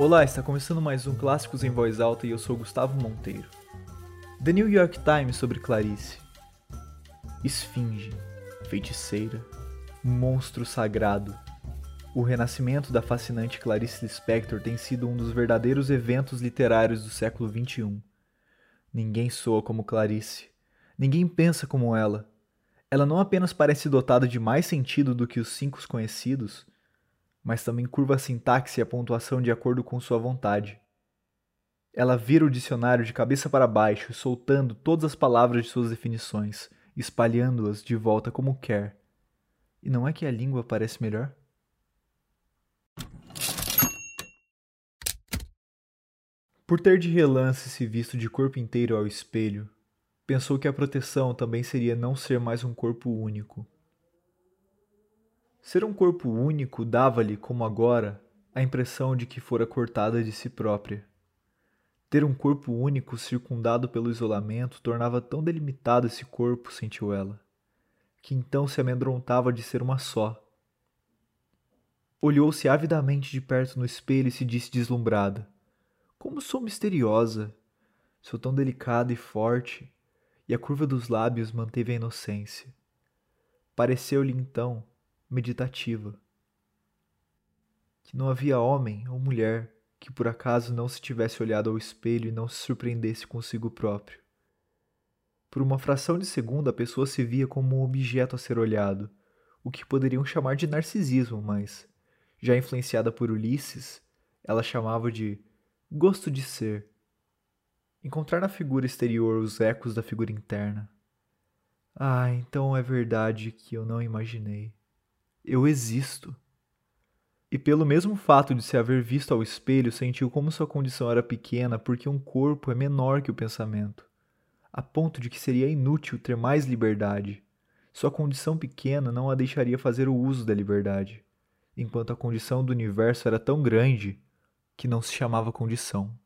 Olá, está começando mais um Clássicos em Voz Alta e eu sou Gustavo Monteiro. The New York Times sobre Clarice. Esfinge, feiticeira, monstro sagrado. O renascimento da fascinante Clarice Lispector tem sido um dos verdadeiros eventos literários do século XXI. Ninguém soa como Clarice. Ninguém pensa como ela. Ela não apenas parece dotada de mais sentido do que os cinco conhecidos, mas também curva a sintaxe e a pontuação de acordo com sua vontade. Ela vira o dicionário de cabeça para baixo, soltando todas as palavras de suas definições, espalhando-as de volta como quer. E não é que a língua parece melhor? Por ter de relance se visto de corpo inteiro ao espelho, pensou que a proteção também seria não ser mais um corpo único, Ser um corpo único dava-lhe, como agora, a impressão de que fora cortada de si própria. Ter um corpo único circundado pelo isolamento tornava tão delimitado esse corpo, sentiu ela, que então se amedrontava de ser uma só. Olhou-se avidamente de perto no espelho e se disse deslumbrada: Como sou misteriosa! Sou tão delicada e forte, e a curva dos lábios manteve a inocência. Pareceu-lhe então meditativa. Que não havia homem ou mulher que por acaso não se tivesse olhado ao espelho e não se surpreendesse consigo próprio. Por uma fração de segundo a pessoa se via como um objeto a ser olhado, o que poderiam chamar de narcisismo, mas, já influenciada por Ulisses, ela chamava de gosto de ser. Encontrar na figura exterior os ecos da figura interna. Ah, então é verdade que eu não imaginei eu existo. E pelo mesmo fato de se haver visto ao espelho, sentiu como sua condição era pequena porque um corpo é menor que o pensamento, a ponto de que seria inútil ter mais liberdade. Sua condição pequena não a deixaria fazer o uso da liberdade, enquanto a condição do universo era tão grande que não se chamava condição.